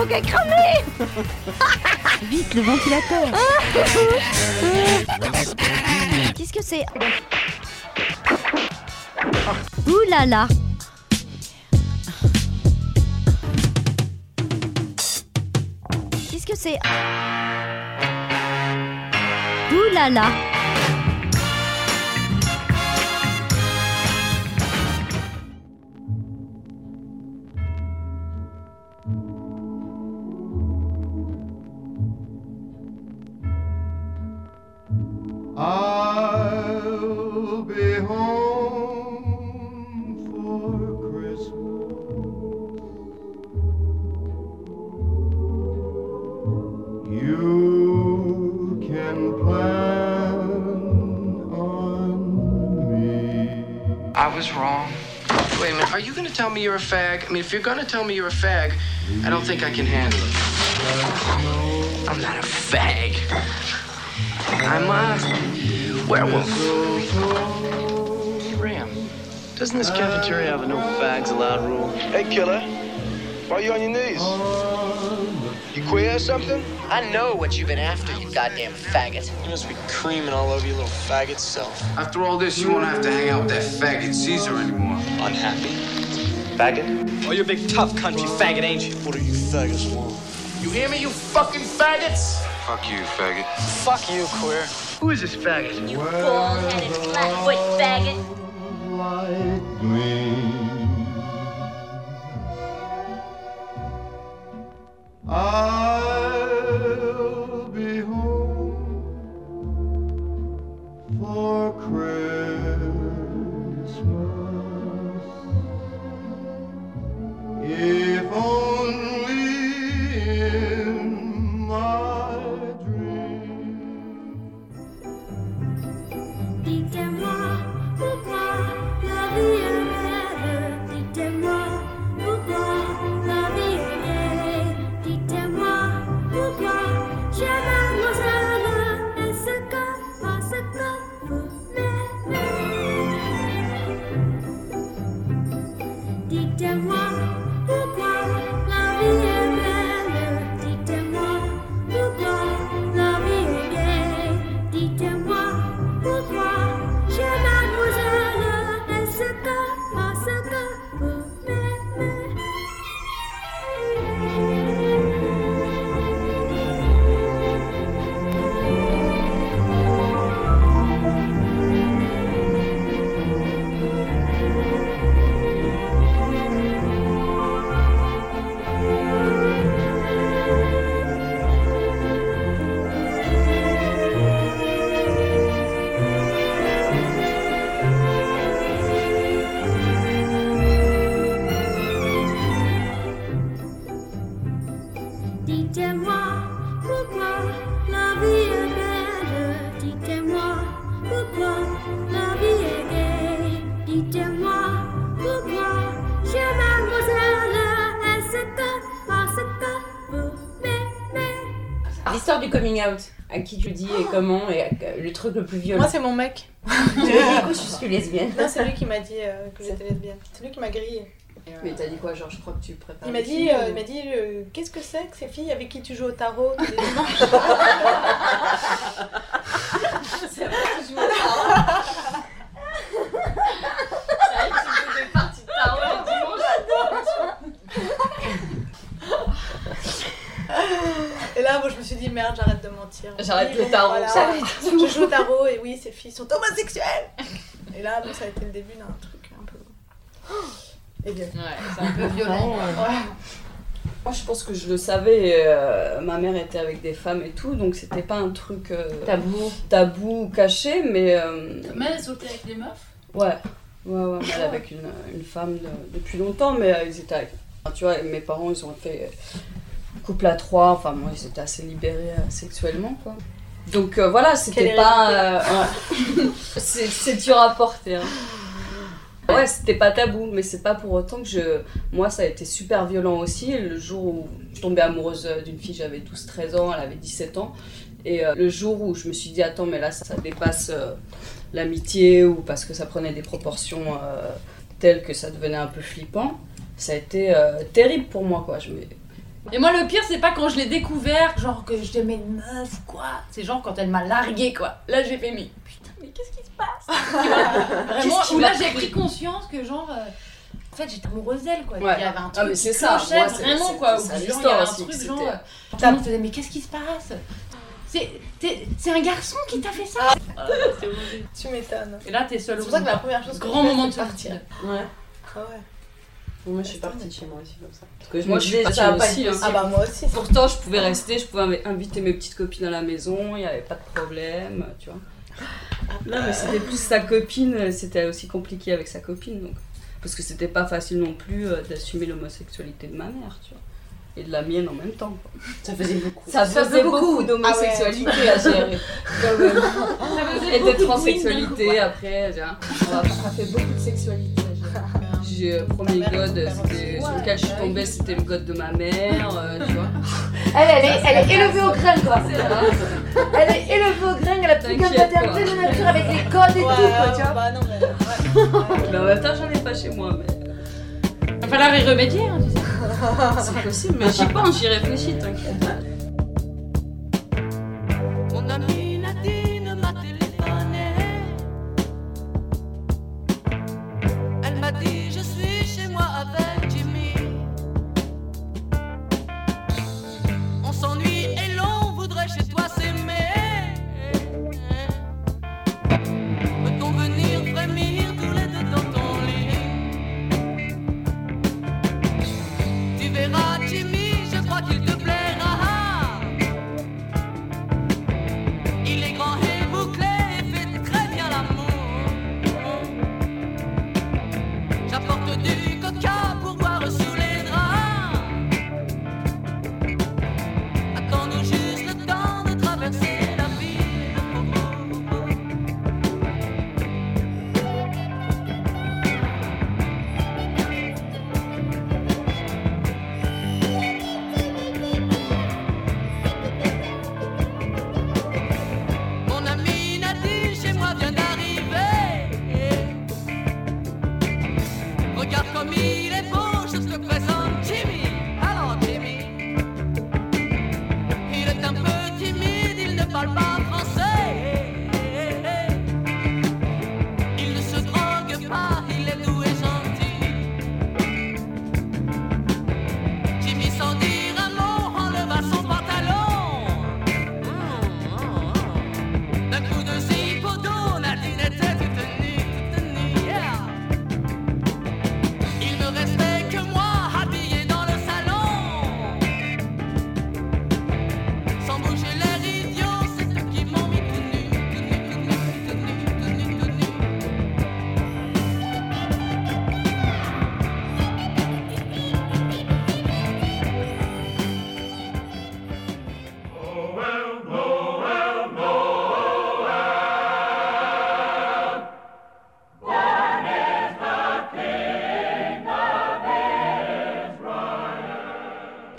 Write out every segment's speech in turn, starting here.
coke est cramé Vite, le ventilateur. Qu'est-ce que c'est? Ouh là là. Qu'est-ce que c'est? Ouh là là me you're a fag? I mean, if you're gonna tell me you're a fag, I don't think I can handle it. I'm not a fag. I'm a werewolf. Ram, doesn't this cafeteria have a no fags allowed rule? Hey, killer. Why are you on your knees? You queer or something? I know what you've been after, you goddamn faggot. You must be creaming all over your little faggot self. After all this, you won't have to hang out with that faggot Caesar anymore. Unhappy. Faggot? Oh, you're a big tough country faggot, ain't you? What do you faggots want? You hear me, you fucking faggots? Fuck you, faggot. Fuck you, queer. Who is this faggot? You bald-headed flatfoot faggot Light L'histoire du coming out. À qui tu dis et comment et euh, le truc le plus violent. Moi, c'est mon mec. je suis lesbienne. Non, c'est lui qui m'a dit euh, que j'étais lesbienne. C'est lui qui m'a grillé. Et, euh, Mais t'as dit quoi Genre, je crois que tu prépares. Il m'a dit, filles, euh, il m'a dit euh, qu'est-ce que c'est que ces filles avec qui tu joues au tarot tous les dimanches? C'est vrai que tu joues au tarot. C'est vrai que tu joues des parties de tarot le dimanche. Et merde, j'arrête de mentir. J'arrête Oui, le tarot, voilà. j'arrête Je joue au tarot et oui, ces filles sont homosexuelles. Et là, donc, ça a été le début d'un truc un peu. Et bien. Ouais, c'est un peu violent. Ouais. Moi, je pense que je le savais. euh, ma mère était avec des femmes et tout, donc c'était pas un truc euh, Tabou. tabou, caché, mais euh, Mais elle sortait avec des meufs? Ouais, ouais, ouais. Elle est avec une, une femme de- depuis longtemps, mais euh, ils étaient avec. tu vois, mes parents, ils ont fait euh, couple à trois. Enfin, moi, ils étaient assez libérés euh, sexuellement, quoi. Donc euh, voilà, c'était pas. euh, ouais. c'est dur à porter. hein. Ouais, c'était pas tabou, mais c'est pas pour autant que je. Moi, ça a été super violent aussi. Le jour où je tombée amoureuse d'une fille, j'avais 12-13 ans, elle avait 17 ans. Et le jour où je me suis dit, attends, mais là, ça, ça dépasse l'amitié ou parce que ça prenait des proportions telles que ça devenait un peu flippant, ça a été terrible pour moi, quoi. Je me- Et moi, le pire, c'est pas quand je l'ai découvert, genre que je t'aimais une meuf ou quoi. C'est genre quand elle m'a largué, quoi. Là, j'ai fait, mais putain, mais qu'est-ce qui se passe? Vraiment, où là, j'ai pris? conscience que, genre. euh, en fait, j'étais amoureuse d'elle, quoi. Ouais. Il y avait un Ah, mais truc c'est ça, clochait moi, c'est- vraiment, c'est- quoi. ça genre, il y avait un aussi, truc, genre. Tout le monde se disait, mais qu'est-ce qui se passe? C'est un garçon qui t'a fait ça? Ah, c'est horrible. Tu m'étonnes. Et là, t'es seule C'est au pour ça que la première chose que Grand moment de partir. Ouais. Ah ouais. Moi, je suis partie chez moi aussi comme ça. Parce que je Moi, me je suis partie ça aussi, hein. Ah bah moi aussi. Pourtant, je pouvais rester, je pouvais inv- inviter mes petites copines à la maison, il n'y avait pas de problème, tu vois. Non, mais c'était plus sa copine, c'était aussi compliqué avec sa copine, donc. Parce que c'était pas facile non plus euh, d'assumer l'homosexualité de ma mère, tu vois. Et de la mienne en même temps. quoi. Ça faisait beaucoup. Ça Ça faisait beaucoup, beaucoup. d'homosexualité Ah ouais. à gérer. quand même. faisait Et de de transsexualité après. tu vois. Ça fait beaucoup de sexualité. J'ai euh, premier god c'était- sur lequel je suis tombée, c'était le god de ma mère, euh, tu vois. Elle, elle est, elle est élevée au grain, quoi. Elle est élevée au grain, elle a plus qu'un plein de nature avec les codes et Ouais, tout, quoi, tu vois. bah non, mais. Mais en même temps, j'en ai pas chez moi. Mais... Il va falloir y remédier, hein, tu sais. C'est possible, mais j'y pense, j'y réfléchis, t'inquiète. Mon amie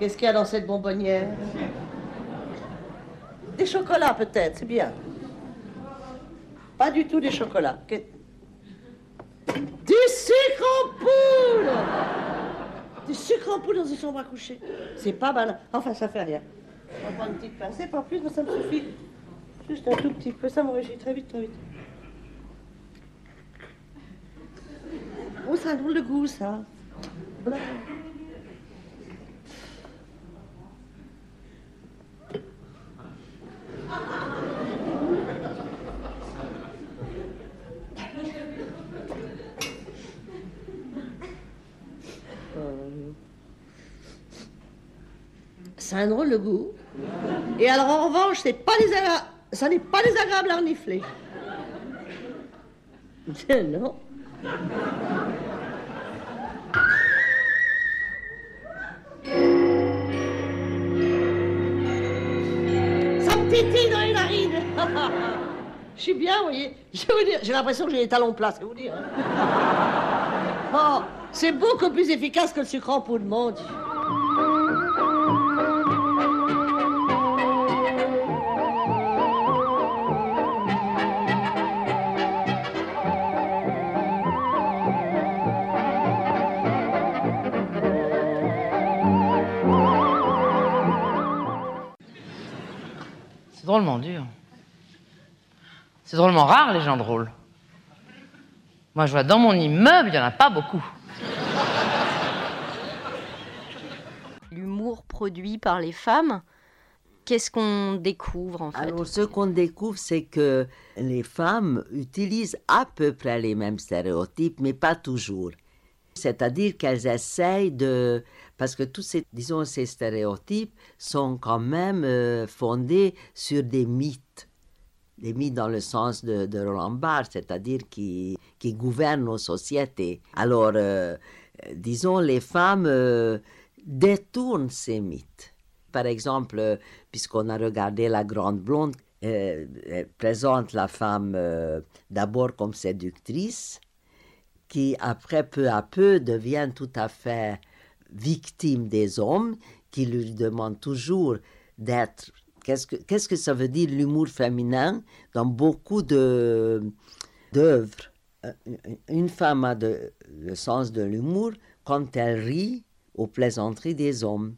Qu'est-ce qu'il y a dans cette bonbonnière? Des chocolats peut-être, c'est bien. Pas du tout des chocolats. Que- Du sucre en poudre Du sucre en poudre dans une chambre à coucher. C'est pas mal. Enfin, ça fait rien. On va prendre une petite pincée, pas plus, mais ça me suffit. Juste un tout petit peu, ça m'enrichit très vite, très vite. Oh, ça a un drôle de goût, ça. Un drôle de goût. Et alors, en revanche, c'est pas désagra- ça n'est pas désagréable à renifler. non. Ça me tétille dans les narines. Je suis bien, voyez. Je vous dire, j'ai l'impression que j'ai les talons plats, c'est vous dire. Oh, c'est beaucoup plus efficace que le sucre en poudre, mon Dieu. Drôlement dur. C'est drôlement rare, les gens drôles. Moi, je vois dans mon immeuble, il n'y en a pas beaucoup. L'humour produit par les femmes, qu'est-ce qu'on découvre en fait Alors, ce qu'on découvre, c'est que les femmes utilisent à peu près les mêmes stéréotypes, mais pas toujours. C'est-à-dire qu'elles essayent de... Parce que tous ces, disons, ces stéréotypes sont quand même euh, fondés sur des mythes. Des mythes dans le sens de, Roland Barthes, c'est-à-dire qui, qui gouvernent nos sociétés. Alors, euh, disons, les femmes euh, détournent ces mythes. Par exemple, puisqu'on a regardé La Grande Blonde, elle présente la femme d'abord comme séductrice, qui après, peu à peu, devient tout à fait victime des hommes, qui lui demandent toujours d'être... Qu'est-ce que, qu'est-ce que ça veut dire l'humour féminin dans beaucoup de, d'œuvres Euh, Une femme a de- le sens de l'humour quand elle rit aux plaisanteries des hommes.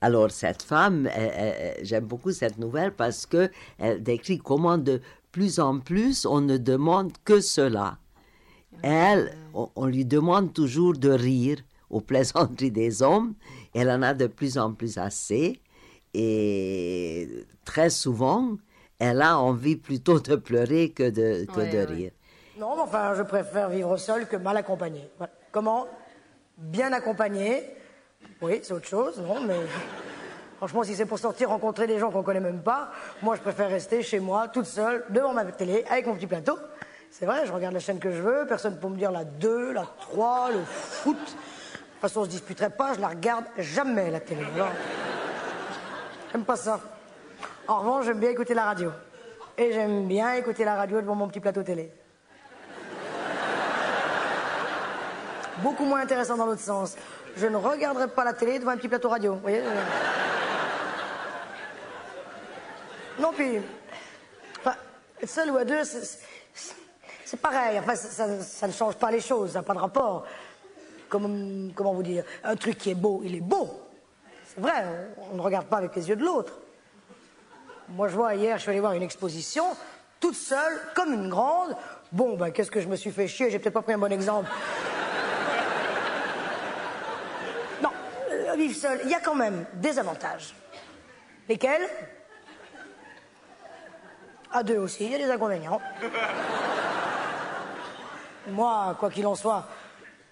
Alors cette femme, elle- elle- j'aime beaucoup cette nouvelle parce que elle décrit comment de plus en plus on ne demande que cela. Elle, on, on lui demande toujours de rire aux plaisanteries des hommes. Elle en a de plus en plus assez et très souvent, elle a envie plutôt de pleurer que de, que de rire. Non, mais enfin, je préfère vivre seul que mal accompagné. Voilà. Comment Bien accompagné. Oui, c'est autre chose, non, mais. Franchement, si c'est pour sortir rencontrer des gens qu'on connaît même pas, moi, je préfère rester chez moi, toute seule, devant ma télé, avec mon petit plateau. C'est vrai, je regarde la chaîne que je veux, personne pour me dire la 2, la 3, le foot. Façon, on se disputerait pas, je la regarde jamais, la télé. J'aime pas ça. En revanche, j'aime bien écouter la radio. Et j'aime bien écouter la radio devant mon petit plateau télé. Beaucoup moins intéressant dans l'autre sens. Je ne regarderai pas la télé devant un petit plateau radio. Vous voyez euh. Non, puis. Enfin, seul ou à deux, c'est- pareil. Enfin, ça ne change pas les choses, ça n'a pas de rapport. Comme, comment vous dire Un truc qui est beau, il est beau. C'est vrai, on, ne regarde pas avec les yeux de l'autre. Moi, je vois, hier, je suis allé voir une exposition, toute seule, comme une grande. Bon, ben, qu'est-ce que je me suis fait chier, j'ai peut-être pas pris un bon exemple. Non, euh, vivre seul, il y a quand même des avantages. Lesquels? À deux aussi, il y a des inconvénients. Moi, quoi qu'il en soit,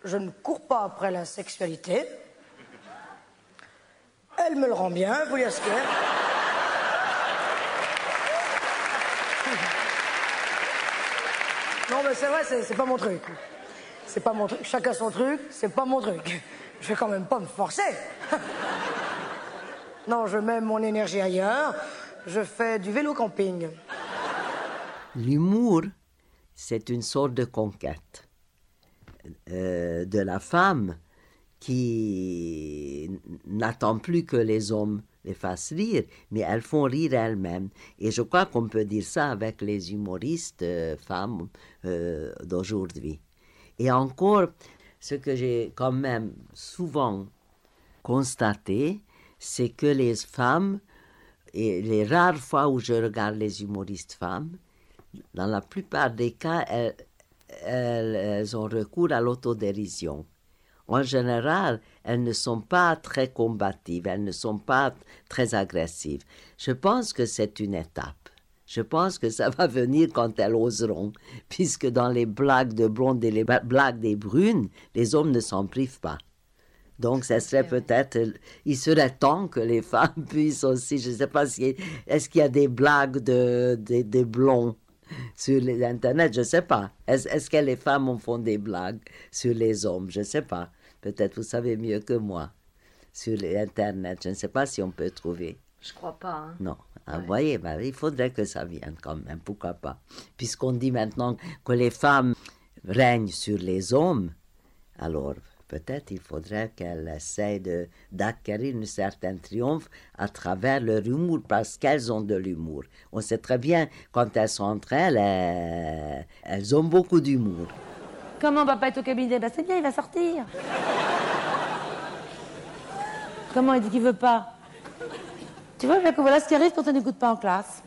je ne cours pas après la sexualité. Elle me le rend bien, vous a. Non, mais c'est vrai, c'est pas mon truc. C'est pas mon truc. Chacun son truc, c'est pas mon truc. Je vais quand même pas me forcer. Non, je mets mon énergie ailleurs. Je fais du vélo camping. L'humour, c'est une sorte de conquête euh, de la femme qui n'attend plus que les hommes les fassent rire, mais elles font rire elles-mêmes. Et je crois qu'on peut dire ça avec les humoristes euh, femmes euh, d'aujourd'hui. Et encore, ce que j'ai quand même souvent constaté, c'est que les femmes, et les rares fois où je regarde les humoristes femmes, dans la plupart des cas, elles, elles- elles ont recours à l'autodérision. En général, elles ne sont pas très combatives, elles ne sont pas très agressives. Je pense que c'est une étape. Je pense que ça va venir quand elles oseront, puisque dans les blagues de blondes et les blagues des brunes, les hommes ne s'en privent pas. Donc, ça serait peut-être, il serait temps que les femmes puissent aussi, je ne sais pas si, est-ce qu'il y a des blagues de, de, de blonds? Sur les Internet, je ne sais pas. Est-ce que les femmes en font des blagues sur les hommes, je ne sais pas. Peut-être vous savez mieux que moi sur les Internet, je ne sais pas si on peut trouver. Je crois pas. hein. Non. Ah, vous voyez, ben, il faudrait que ça vienne quand même, pourquoi pas. Puisqu'on dit maintenant que les femmes règnent sur les hommes, alors peut-être il faudrait qu'elles essayent d'acquérir un certain triomphe à travers leur humour, parce qu'elles ont de l'humour. On sait très bien, quand elles sont entre elles, elles, elles ont beaucoup d'humour. Comment papa est au cabinet? Bah c'est bien, il va sortir. Comment il dit qu'il veut pas? Tu vois, voilà ce qui arrive quand on n'écoute pas en classe.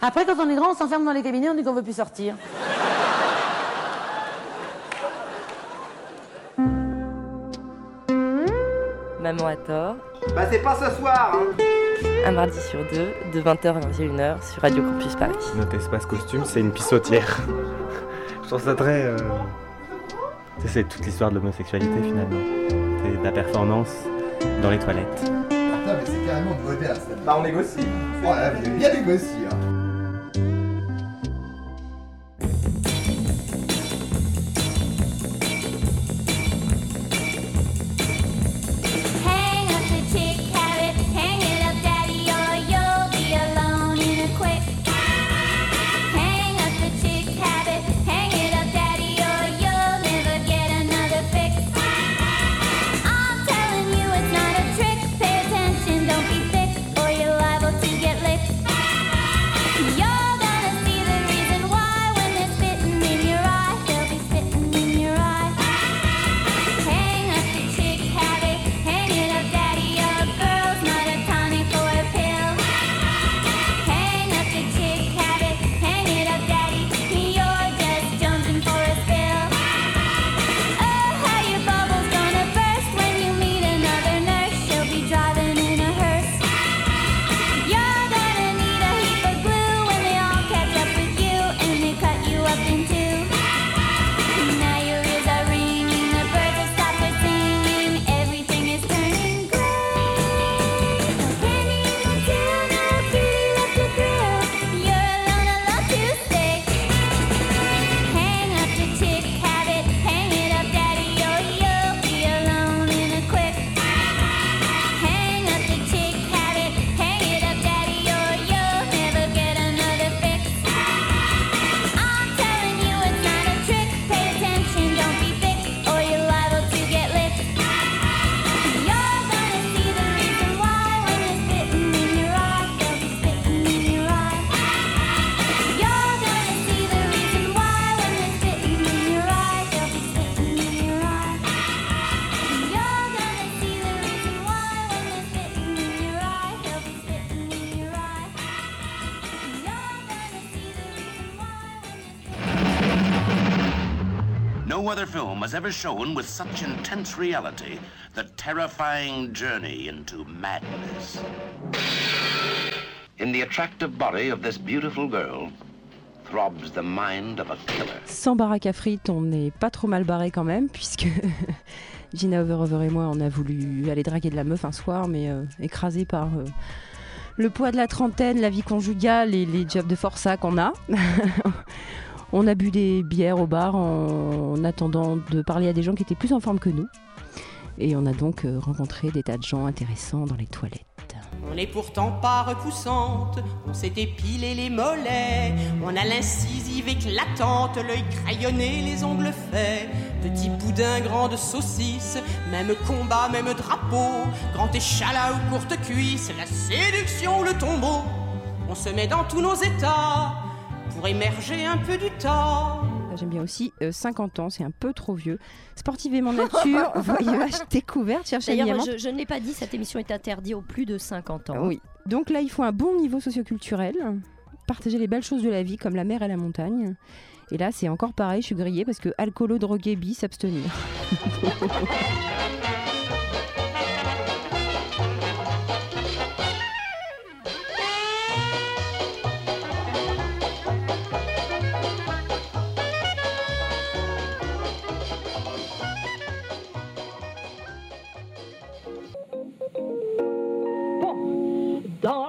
Après, quand on est grand, on s'enferme dans les cabinets, on dit qu'on veut plus sortir. Maman a tort. Bah c'est pas ce soir hein. Un mardi sur deux, de 20h à 21h sur Radio Campus Paris. Notre espace costume, c'est une pissotière. Je trouve ça très. euh, tu sais, C'est toute l'histoire de l'homosexualité finalement. C'est de la performance dans les toilettes. Putain, mais c'est carrément de moderne ça. Bah on négocie. Oh là, vous avez bien négocié. Hein. Ever shown with such intense reality the terrifying journey into madness. In the attractive body of this beautiful girl. Sans baraque à frites, on n'est pas trop mal barré quand même, puisque Gina Overover et moi, on a voulu aller draguer de la meuf un soir, mais euh, écrasé par euh, le poids de la trentaine, la vie conjugale et les jobs de forçat qu'on a. on a bu des bières au bar en, en attendant de parler à des gens qui étaient plus en forme que nous. Et on a donc euh, rencontré des tas de gens intéressants dans les toilettes. On n'est pourtant pas repoussante, on s'est épilé les mollets, on a l'incisive éclatante, l'œil crayonné, les ongles faits, petit boudin, grande saucisse, même combat, même drapeau, grand échalas ou courte cuisse, la séduction ou le tombeau. On se met dans tous nos états pour émerger un peu du temps. Ah, J'aime bien aussi euh, 50 ans, c'est un peu trop vieux. Sportivement nature, voyage découverte, chercher D'ailleurs, diamant. je, je ne l'ai pas dit, cette émission est interdite aux plus de 50 ans. Oui. Donc là, il faut un bon niveau socioculturel, partager les belles choses de la vie comme la mer et la montagne. Et là, c'est encore pareil, je suis grillée parce que alcoolo, drogué, bi, s'abstenir.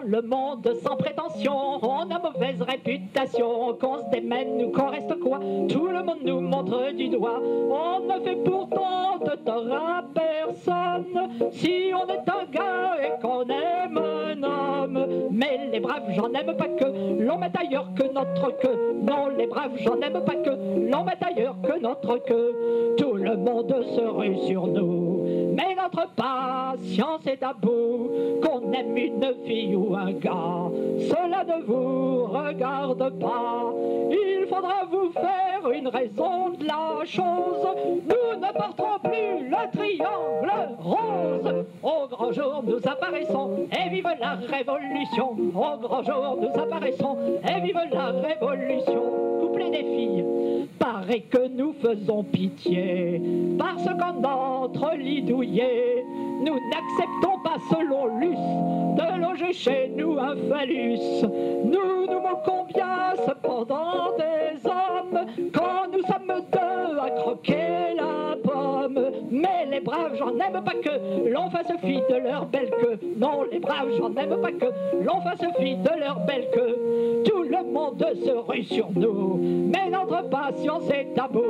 le monde sans prétention, on a mauvaise réputation. Qu'on se démène ou qu'on reste quoi, tout le monde nous montre du doigt. On ne fait pourtant de tort à personne si on est un gars et qu'on aime un homme. Mais les braves, j'en aime pas que l'on met ailleurs que notre queue. Non, les braves, j'en aime pas que l'on met ailleurs que notre queue. Tout le monde se rue sur nous. Mais notre patience est à bout, qu'on aime une fille ou un gars, cela ne vous regarde pas. Il faudra vous faire une raison de la chose. Nous ne porterons plus le triangle rose. Au grand jour, nous apparaissons et vive la révolution. Au grand jour, nous apparaissons et vive la révolution. Couplet des filles, paraît que nous faisons pitié parce qu'en notre lit douillet, nous n'acceptons pas selon l'us de loger chez nous un phallus. Nous nous moquons bien cependant des hommes quand nous sommes deux à croquer la pomme. Mais les braves, j'en aime pas que l'on fasse fi de leur belle queue. Non, les braves, j'en aime pas que l'on fasse fi de leur belle queue. Tout le monde se rue sur nous, mais notre patience est à bout.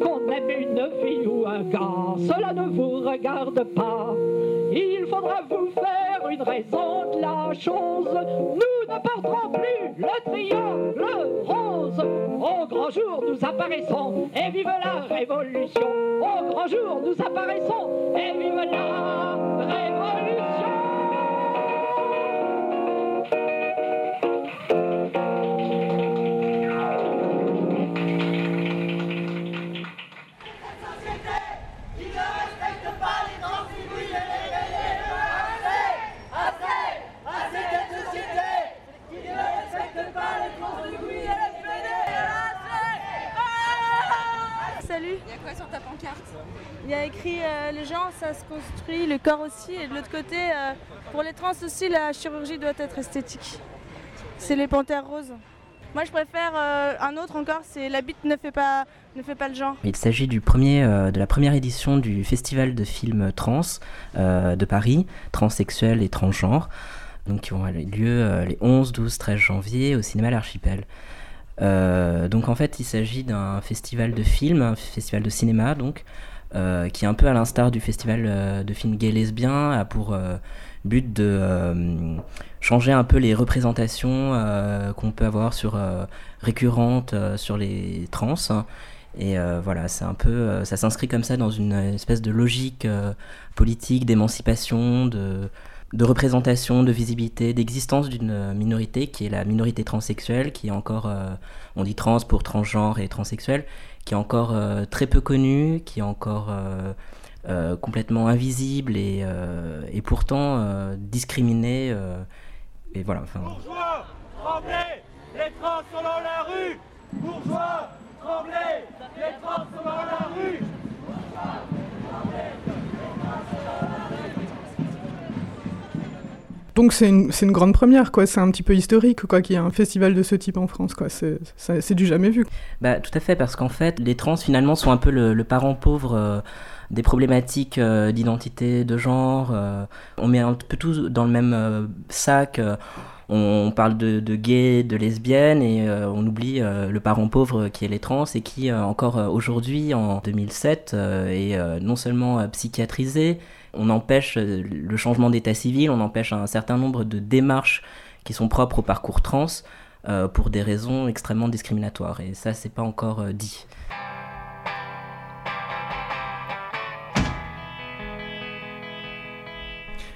Qu'on aime une fille ou un gars, cela ne vous regarde pas. Il faudra vous faire une raison de la chose. Nous ne porterons plus le triangle rose. Au grand jour, nous apparaissons et vive la révolution. Au grand jour, nous apparaissons et vive la révolution. Il y a écrit euh, les gens, ça se construit, le corps aussi, et de l'autre côté, euh, pour les trans aussi, la chirurgie doit être esthétique. C'est les panthères roses. Moi, je préfère euh, un autre encore, c'est la bite ne fait pas, ne fait pas le genre. Il s'agit du premier, euh, de la première édition du festival de films trans de Paris, transsexuel et transgenre, donc qui ont lieu les 11, 12, 13 janvier au cinéma L'Archipel. Donc en fait, il s'agit d'un festival de films, un festival de cinéma, donc, euh, qui un peu à l'instar du festival euh, de films gay lesbiens, a pour euh, but de euh, changer un peu les représentations qu'on peut avoir sur récurrentes sur les trans. Et voilà, c'est un peu, ça s'inscrit comme ça dans une espèce de logique politique d'émancipation, de, de représentation, de visibilité, d'existence d'une minorité qui est la minorité transsexuelle, qui est encore, on dit trans pour transgenre et transsexuel, qui est encore euh, très peu connue, qui est encore euh, euh, complètement invisible et, euh, et pourtant euh, discriminée. euh, et voilà. Enfin, Bourgeois, tremblez, les trans sont dans la rue. Bourgeois, tremblez, les trans sont dans la rue. Donc c'est une, une grande première, quoi. C'est un petit peu historique, quoi, qu'il y ait un festival de ce type en France, quoi. C'est, du jamais vu. Bah, tout à fait, parce qu'en fait, les trans finalement sont un peu le, parent pauvre euh, des problématiques euh, d'identité, de genre. euh, on met un peu tout dans le même sac. on, parle de, de gays, de lesbiennes, et on oublie le parent pauvre qui est les trans et qui, encore aujourd'hui, en 2007, euh, est non seulement psychiatrisé, on empêche euh, le changement d'état civil, on empêche un certain nombre de démarches qui sont propres au parcours trans euh, pour des raisons extrêmement discriminatoires. Et ça, c'est pas encore euh, dit.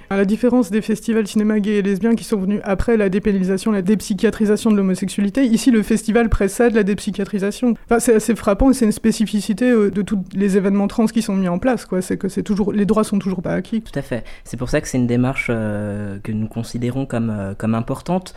À la différence des festivals cinéma gay et lesbiens qui sont venus après la dépénalisation, la dépsychiatrisation de l'homosexualité, ici le festival précède la dépsychiatrisation. Enfin, c'est assez frappant et c'est une spécificité euh, de tous les événements trans qui sont mis en place. C'est que c'est toujours, les droits sont toujours pas acquis. Tout à fait. C'est pour ça que c'est une démarche euh, que nous considérons comme, euh, comme importante,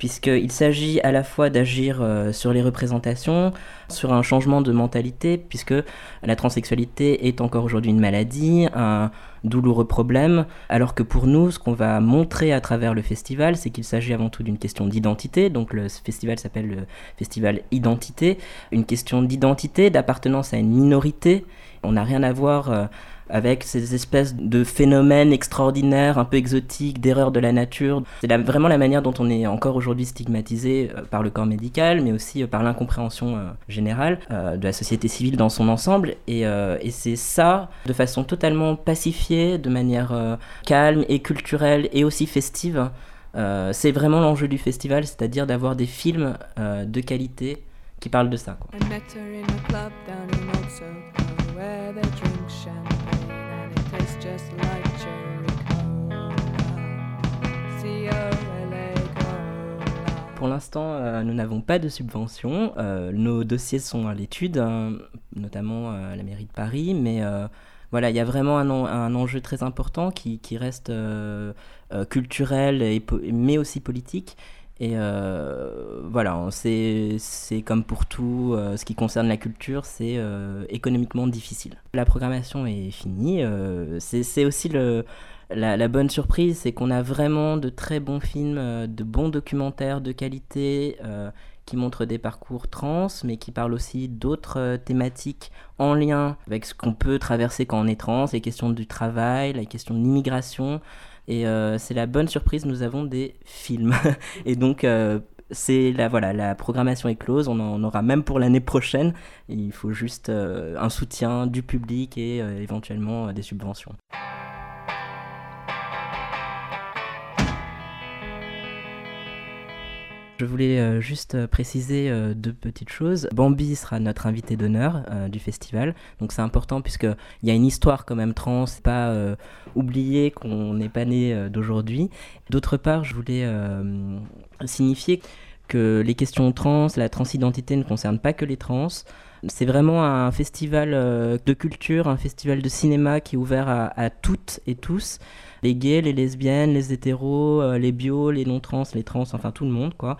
puisqu'il s'agit à la fois d'agir euh, sur les représentations, sur un changement de mentalité, puisque la transsexualité est encore aujourd'hui une maladie, un douloureux problème, alors que pour nous, ce qu'on va montrer à travers le festival, c'est qu'il s'agit avant tout d'une question d'identité, donc le festival s'appelle le festival Identité, une question d'identité, d'appartenance à une minorité, on n'a rien à voir euh, avec ces espèces de phénomènes extraordinaires, un peu exotiques, d'erreurs de la nature. C'est vraiment la manière dont on est encore aujourd'hui stigmatisé euh, par le corps médical, mais aussi euh, par l'incompréhension euh, générale de la société civile dans son ensemble. Et, c'est ça, de façon totalement pacifiée, de manière calme et culturelle et aussi festive. c'est vraiment l'enjeu du festival, c'est-à-dire d'avoir des films de qualité qui parlent de ça. Pour l'instant, euh, nous n'avons pas de subvention. Euh, nos dossiers sont à l'étude, hein, notamment euh, à la mairie de Paris, mais voilà, il y a vraiment un, en- un enjeu très important qui, reste culturel, et mais aussi politique. Et euh, voilà, c'est comme pour tout euh, ce qui concerne la culture, c'est euh, économiquement difficile. La programmation est finie. c'est aussi le, la, la bonne surprise, c'est qu'on a vraiment de très bons films, de bons documentaires de qualité qui montrent des parcours trans, mais qui parlent aussi d'autres thématiques en lien avec ce qu'on peut traverser quand on est trans, les questions du travail, la question de l'immigration. Et euh, c'est la bonne surprise, nous avons des films. Et donc, euh, c'est la, voilà, la programmation est close, on en aura même pour l'année prochaine. Il faut juste euh, un soutien du public et éventuellement des subventions. Je voulais euh, juste euh, préciser euh, deux petites choses. Bambi sera notre invité d'honneur du festival, donc c'est important puisque il y a une histoire quand même trans, pas oublier qu'on n'est pas né d'aujourd'hui. D'autre part, je voulais signifier que les questions trans, la transidentité ne concernent pas que les trans. C'est vraiment un festival de culture, un festival de cinéma qui est ouvert à toutes et tous. Les gays, les lesbiennes, les hétéros, euh, les bios, les non-trans, les trans, enfin tout le monde, quoi.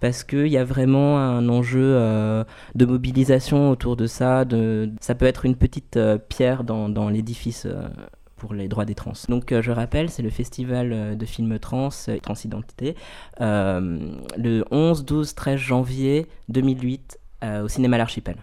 Parce qu'il y a vraiment un enjeu euh, de mobilisation autour de ça. Ça peut être une petite euh, pierre dans, l'édifice pour les droits des trans. Donc je rappelle, c'est le festival de films trans et transidentité, le 11, 12, 13 janvier 2008 euh, au cinéma L'Archipel.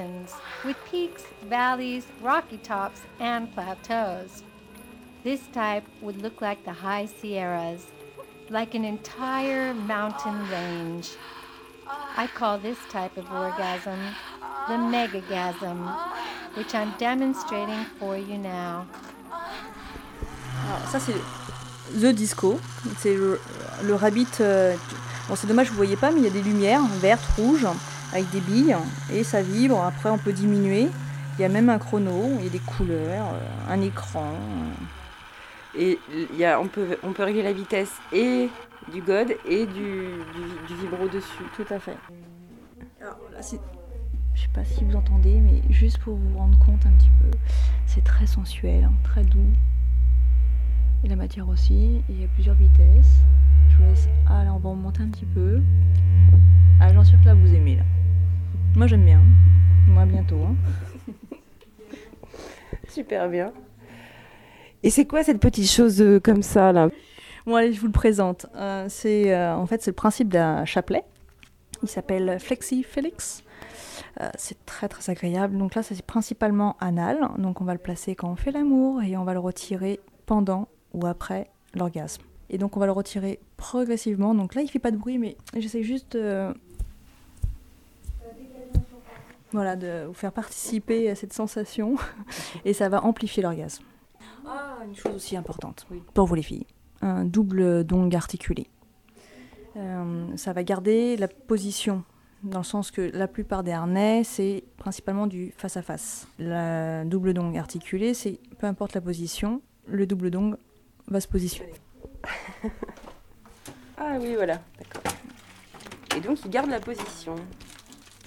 Variations, with peaks, valleys, rocky tops, and plateaus. This type would look like the high Sierras, like an entire mountain range. I call this type of orgasm the megagasm, which I'm demonstrating for you now. Alors, ça c'est The Disco, c'est le, le Rabbit. euh, bon c'est dommage vous voyez pas mais il y a des lumières vertes, rouges avec des billes et ça vibre. Après on peut diminuer. Il y a même un chrono, il y a des couleurs, euh, un écran. Et il y a, on, peut, on peut régler la vitesse et du god et du, du, du vibro dessus, tout à fait. Alors là c'est, je sais pas si vous entendez mais juste pour vous rendre compte un petit peu, c'est très sensuel, hein, très doux. Et la matière aussi, il y a plusieurs vitesses. Je vous laisse. Ah là, on va remonter un petit peu. Ah, j'en suis que là, vous aimez là. Moi, j'aime bien. Moi, bientôt. hein. Super bien. Et c'est quoi cette petite chose euh, comme ça là? Bon, allez, je vous le présente. Euh, c'est euh, en fait c'est le principe d'un chapelet. Il s'appelle Flexi Felix. Euh, c'est très très agréable. Donc là, c'est principalement anal. Donc on va le placer quand on fait l'amour et on va le retirer pendant ou après l'orgasme. Et donc on va le retirer progressivement. Donc là, il fait pas de bruit, mais j'essaie juste de voilà, de vous faire participer à cette sensation et ça va amplifier l'orgasme. Ah, une chose aussi importante pour vous les filles, un double dong articulé. Euh, ça va garder la position, dans le sens que la plupart des harnais, c'est principalement du face-à-face. La double dong articulé, c'est peu importe la position, le double dong va se positionner. Ah oui, voilà, d'accord. Et donc il garde la position.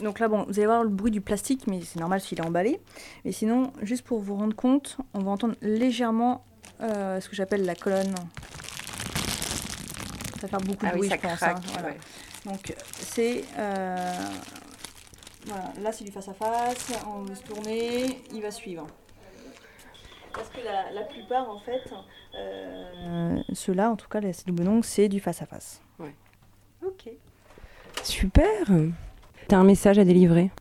Donc là, bon, vous allez voir le bruit du plastique, mais c'est normal s'il est emballé. Mais sinon, juste pour vous rendre compte, on va entendre légèrement euh, ce que j'appelle la colonne. Ça va faire beaucoup de Ah bruit, je pense. craque, hein, voilà. ouais. Donc c'est... euh, voilà, là c'est du face-à-face, on va se tourner, il va suivre. Parce que la, la plupart, en fait, euh, ceux-là, en tout cas, les double longues, c'est du face-à-face. Ouais. Ok. Super T'as un message à délivrer?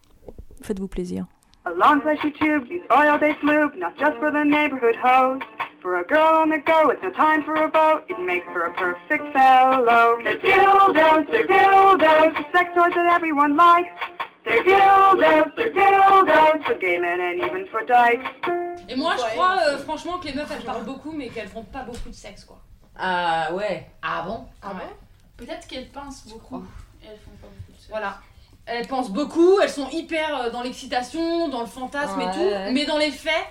Faites-vous plaisir. A long fleshy tube, use oil-based lube, not just for the neighborhood hose. For a girl on the go, it's no time for a boat. It makes for a perfect fellow. They're dildos, they're dildos, the sex toys that everyone likes. They're they're for gay men and even for dykes. Et moi, je crois euh, franchement que les meufs elles parlent beaucoup, mais qu'elles font pas beaucoup de sexe quoi. Ah ouais. Ah bon Ah Ouais. bon Peut-être qu'elles pensent beaucoup. Et elles font pas beaucoup de sexe. Voilà. Elles pensent beaucoup, elles sont hyper euh, dans l'excitation, dans le fantasme et tout, mais dans les faits,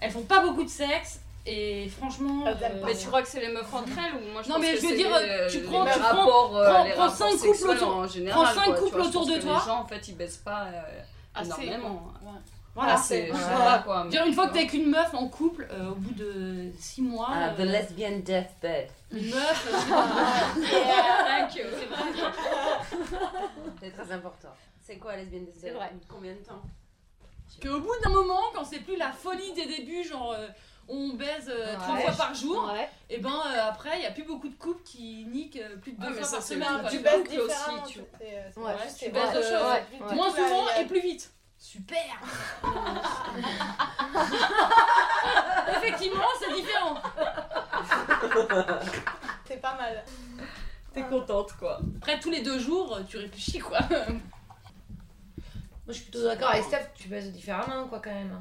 elles font pas beaucoup de sexe. Et franchement. euh, Mais tu crois que c'est les meufs entre elles ou moi je non pense mais que je veux c'est dire, les- tu prends, tu prends, rapports, euh, prends, les prends rapports cinq couples sexuels autour, en général, prends cinq quoi, tu couples vois, je autour de toi. Les gens en fait ils baissent pas euh, Assez, énormément. ouais. Voilà, Ah, c'est- voilà. pas, quoi, mais- Dire, une fois que t'es avec une meuf en couple, euh, au bout de 6 mois. Ah, euh, the lesbian deathbed. Une meuf, c'est vrai. C'est très important. C'est quoi la lesbienne deathbed? C'est vrai. Combien de temps? Qu'au bout d'un moment, quand c'est plus la folie des débuts, genre euh, on baise euh, 30 Ouais. fois par jour, Ouais. et ben euh, après il y a plus beaucoup de couples qui niquent euh, plus de deux Ah, fois par c'est semaine. Tu du baises couple aussi, différemment, tu- euh, Ouais, tu baises de choses. Ouais, Moins ouais. Moins souvent souvent et plus vite. Super Effectivement, c'est différent. C'est pas mal. T'es contente quoi. Après tous les deux jours, tu réfléchis quoi. Moi, je suis plutôt d'accord avec Steph, tu baises différemment, quoi, quand même.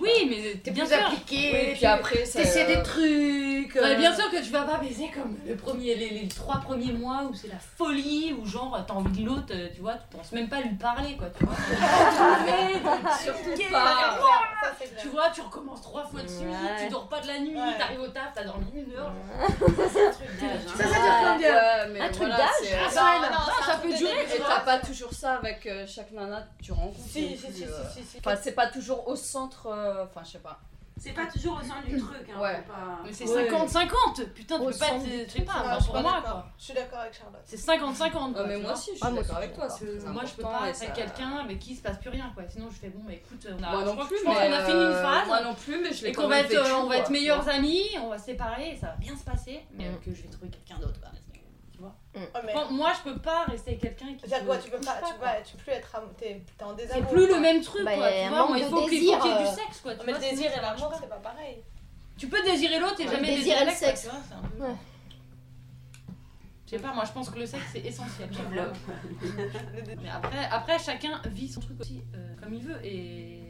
Oui, mais t'es bien plus sûr. appliqué. Oui, tu- puis après, ça- t'essaies des trucs. Ouais, euh, bien sûr que tu vas pas baiser comme le premier, les, les trois premiers mois où c'est la folie, où genre t'as envie de l'autre, euh, tu vois, tu penses même pas à lui parler quoi, tu vois. Surtout pas. Ça. Tu vois, tu recommences trois fois de suite, Ouais. tu dors pas de la nuit, Ouais. t'arrives au taf, t'as dormi une heure. Ça, c'est un truc d'âge. hein. Ça, ça dure combien Ouais, mais Un truc d'âge Ah, c'est ça peut durer, Et t'as pas toujours ça avec euh, chaque nana que tu rencontres. Si, si, si, euh. si, si, si. Enfin, c'est pas toujours au centre. Euh, Enfin, je sais pas. C'est pas toujours au sein du truc. Hein, Ouais. pas- Mais c'est Ouais. 50-50, putain, tu Au peux pas te. sais pas, Non, je suis pour moi quoi. Je suis d'accord avec Charlotte. C'est 50-50 quoi. Ah, mais tu moi aussi, je suis Ah, moi d'accord avec toi, Moi je peux pas être avec quelqu'un avec qui il se passe plus rien quoi. Sinon je fais bon, bah écoute, on a. Moi non plus, mais, fini une euh, phase. moi non plus, mais je l'ai Et qu'on va être, vécu, on va quoi, être tu meilleurs amis, on va se séparer, et ça va bien se passer, mais Mm. que je vais trouver quelqu'un d'autre. Tu vois. Ah, mais- Bon, moi, je peux pas rester avec quelqu'un qui. C'est-à-dire quoi Tu peux pas, se tu pas- tu peux plus être am- t'es t'es en C'est désamour. plus le quoi. même truc, Bah, quoi. Tu vois, il faut qu'il faut désir, qu'il y ait du euh, sexe, quoi. tu Mais vois, le désir et l'amour, pas. c'est pas pareil. Tu peux désirer l'autre et jamais désirer le sexe. c'est. Je sais pas, moi je pense que le sexe c'est essentiel. Mais après, après, chacun vit son truc aussi euh, comme il veut et.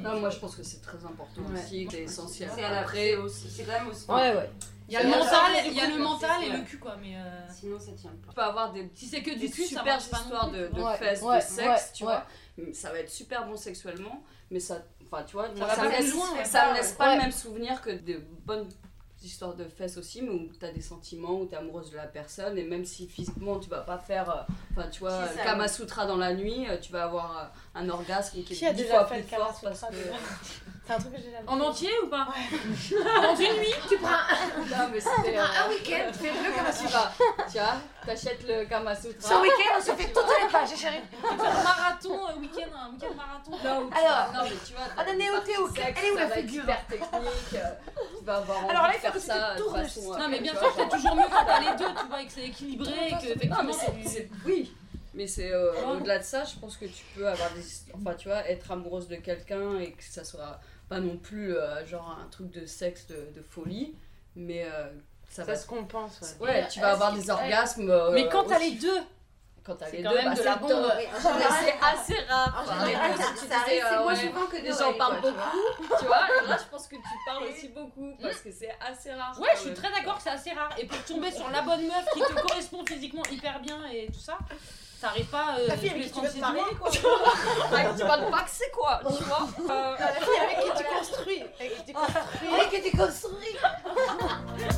Non, moi je pense que c'est très important Ouais. aussi, que c'est essentiel. C'est à la- Après, c'est aussi- c'est quand même aussi- Ouais, ouais. Il y a le mental, il y a le mental et le cul quoi, mais. euh, Sinon ça tient pas. Tu peux avoir des, Si c'est que du cul, ça super plus, de, fesses, Ouais, de sexe, ouais, tu vois. Ça va être super bon sexuellement, mais ça, enfin, tu vois, Ça moi, me laisse, loin, ouais. ça me laisse pas le même souvenir que de bonnes histoires de fesses aussi, mais où t'as des sentiments, où t'es amoureuse de la personne, et même si physiquement tu vas pas faire, euh, enfin, tu vois, Kama. Sutra dans la nuit, euh, tu vas avoir euh, un orgasme qui Qui est a dix déjà fois fait plus fort parce que. C'est un truc que j'ai jamais En entier ou pas Dans une nuit Tu prends Non, mais c'était. prends un euh, week-end, tu fais le Kama Tu tu vois, t'achètes le Kama Sutra. Ce week-end, on se fait Tu toutes les pages, chérie. Un marathon, un week-end, un week-end marathon. Non, tu Alors, non, mais tu vois, on en est au Théo. Elle est où la figure Super technique, euh, tu vas avoir envie Alors là, il faut faire que tu ça de façon. Non, mais bien tu sûr, c'est toujours mieux quand t'as les deux, tu vois, et que c'est équilibré que Non, effectivement mais c'est- c'est. c'est- oui, mais c'est euh, Ouais. au-delà de ça, je pense que tu peux avoir des, enfin tu vois, être amoureuse de quelqu'un et que ça soit pas non plus euh, genre un truc de sexe de, de folie, mais euh, ça, Ça va. se compense, ouais. Ouais, tu vas avoir des orgasmes. euh, Mais quand t'as aussi. les deux, Quand t'as C'est les quand deux, même bah, de la c'est bombe. Oui, c'est assez rare. En général, ça- ça arrive, c'est euh, moins ouais, souvent que Les gens parlent beaucoup, tu vois. Et là, je pense que tu parles aussi beaucoup parce que c'est assez rare. Ouais, je suis très d'accord que c'est assez rare. Et pour tomber sur la bonne meuf qui te correspond physiquement hyper bien et tout ça, ça arrive pas euh, La fille avec qui tu veux te 36 marier, quoi. Avec qui tu vas pas que c'est quoi, tu vois. Euh, La fille avec qui tu construis. Avec qui tu construis. Avec qui tu construis.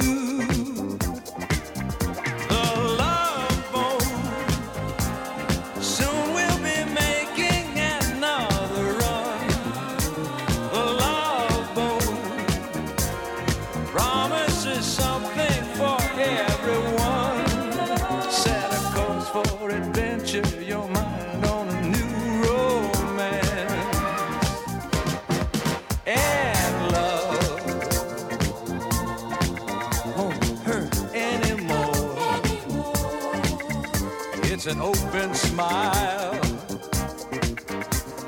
It's an open smile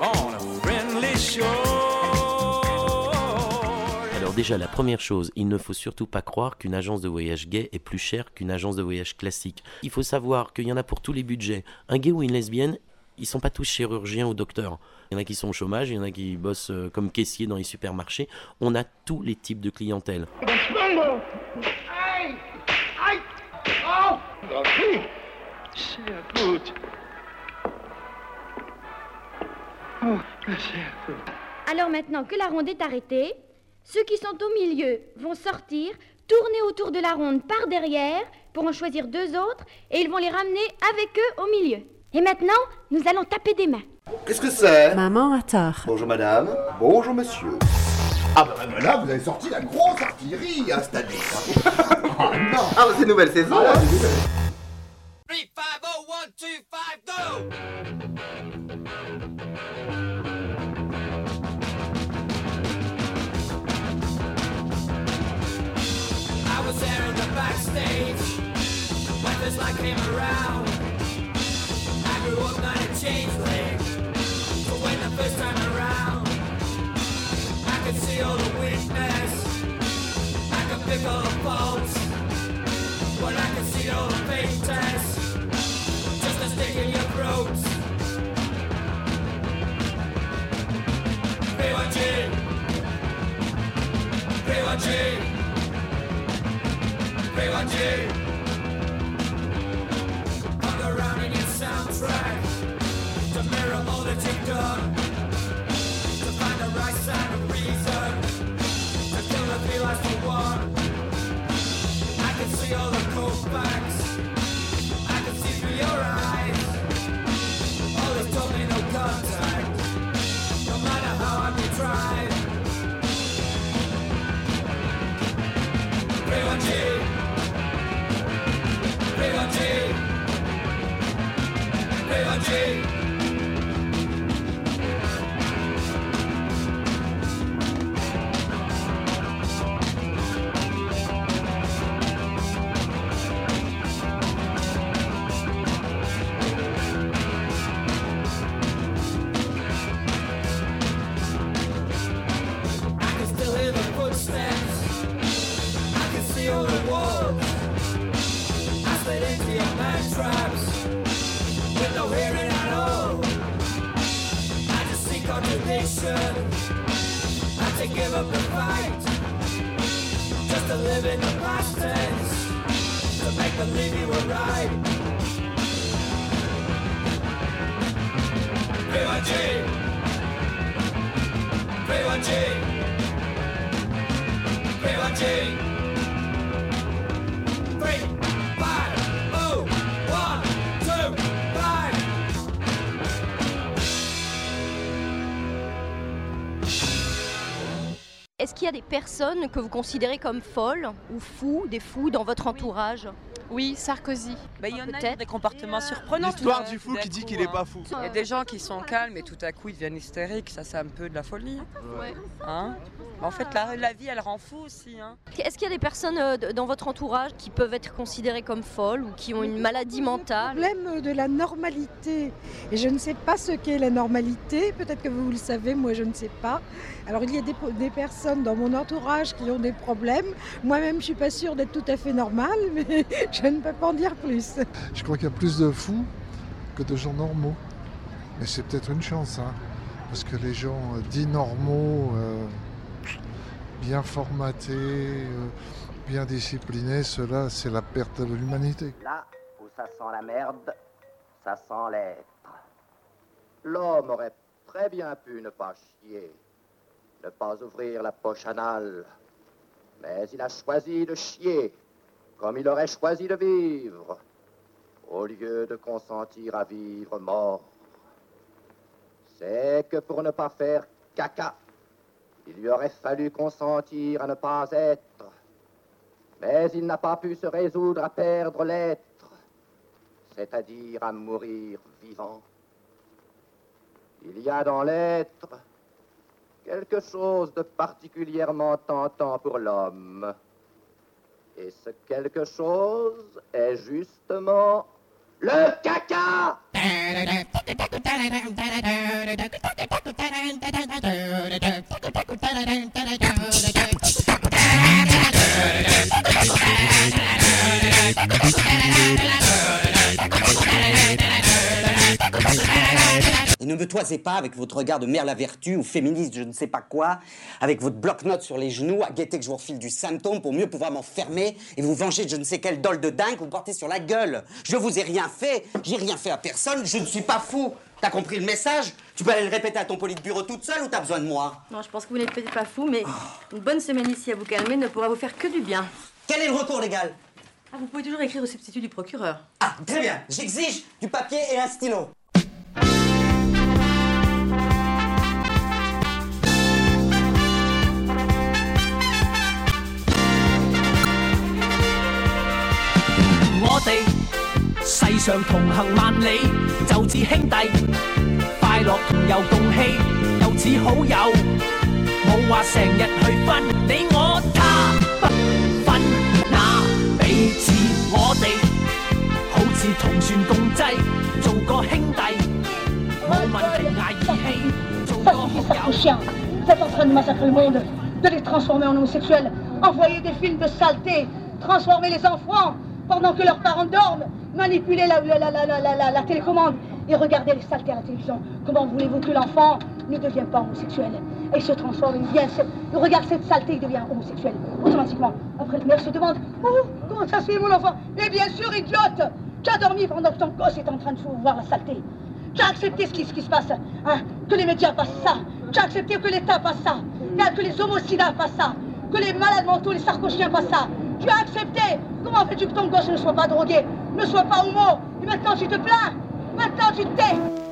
on a friendly shore. Alors déjà, la première chose, il ne faut surtout pas croire qu'une agence de voyage gay est plus chère qu'une agence de voyage classique. Il faut savoir qu'il y en a pour tous les budgets. Un gay ou une lesbienne, ils sont pas tous chirurgiens ou docteurs. Il y en a qui sont au chômage, il y en a qui bossent euh, comme caissiers dans les supermarchés. On a tous les types de clientèle. Oh C'est à. Oh, c'est à. Alors maintenant que la ronde est arrêtée, ceux qui sont au milieu vont sortir, tourner autour de la ronde par derrière pour en choisir deux autres et ils vont les ramener avec eux au milieu. Et maintenant, nous allons taper des mains. Qu'est-ce que c'est? Maman à tard. Bonjour madame. Bonjour monsieur. Ah bah, bah là, vous avez sorti la grosse artillerie hein, cette année. ah non Ah, bah, c'est nouvelle saison. Ah, là, 3, 5, 0, 1, 2, 5, go! I was there in the backstage when this light came around. I grew up not a changeling, but when the first time around, I could see all the weakness, I could pick all the faults, but I could see all the fake Privaci Privaci Hung around in your soundtrack To mirror all that you've done To find the right sign of reason for one I can see all the give up the fight just to live in the past tense to make believe you were right. P1G. P1G. P1G. Est-ce qu'il y a des personnes que vous considérez comme folles ou fous, des fous dans votre entourage? Oui, Sarkozy. Bah, il y en a peut-être des comportements surprenants. L'histoire du fou qui dit qu'il est pas fou. Il y a des gens qui sont calmes et tout à coup ils deviennent hystériques, ça c'est un peu de la folie. Ouais. Hein? En fait, la, la vie elle rend fou aussi. Hein. Est-ce qu'il y a des personnes euh, dans votre entourage qui peuvent être considérées comme folles ou qui ont une maladie mentale? Problème de la normalité. Et je ne sais pas ce qu'est la normalité. Peut-être que vous le savez, moi je ne sais pas. Alors il y a des, des personnes dans mon entourage qui ont des problèmes. Moi-même, je ne suis pas sûre d'être tout à fait normale, mais je ne peux pas en dire plus. Je crois qu'il y a plus de fous que de gens normaux. Mais c'est peut-être une chance, hein, parce que les gens euh, dits normaux, euh, bien formatés, euh, bien disciplinés, cela, c'est la perte de l'humanité. Là où ça sent la merde, ça sent l'être. L'homme aurait très bien pu ne pas chier, ne pas ouvrir la poche anale, mais il a choisi de chier, comme il aurait choisi de vivre, au lieu de consentir à vivre mort. C'est que pour ne pas faire caca, il lui aurait fallu consentir à ne pas être. Mais il n'a pas pu se résoudre à perdre l'être, c'est-à-dire à mourir vivant. Il y a dans l'être quelque chose de particulièrement tentant pour l'homme. Et ce quelque chose est justement le caca ne me toisez pas avec votre regard de mère la vertu ou féministe je ne sais pas quoi, avec votre bloc-notes sur les genoux, à guetter que je vous refile du symptôme pour mieux pouvoir m'enfermer et vous venger de je ne sais quelle dole de dingue que vous portez sur la gueule. Je vous ai rien fait, j'ai rien fait à personne, je ne suis pas fou. T'as compris le message? Tu peux aller le répéter à ton poli de bureau toute seule ou t'as besoin de moi? Non, je pense que vous n'êtes peut-être pas fou, mais une bonne semaine ici à vous calmer ne pourra vous faire que du bien. Quel est le recours légal Ah, vous pouvez toujours écrire au substitut du procureur. Ah, très bien, j'exige du papier et un stylo. 我哋世上同行万里，就似兄弟，快乐同游共氣，又似好友，冇话成日去分你我他，不分那彼此，我哋好似同船共济，做个兄弟，冇問題捱義氣，做个好友。Pendant que leurs parents dorment, manipuler la, télécommande et regarder les saletés à la télévision. Comment voulez-vous que l'enfant ne devienne pas homosexuel et se transforme, il regarde cette saleté, il devient homosexuel, automatiquement. Après, le mère se demande, oh, comment ça se fait mon enfant? Et bien sûr, idiote Tu as dormi pendant que ton gosse est en train de voir la saleté? Tu as accepté ce qui, se passe, hein? Que les médias fassent ça? Tu as accepté que l'État fasse ça? Que les homicidas fassent ça? Que les malades mentaux, les sarcochiens fassent ça? Tu as accepté. Comment fais-tu que ton gosse ne soit pas drogué, ne soit pas homo Et maintenant tu te plains. Maintenant tu te tais.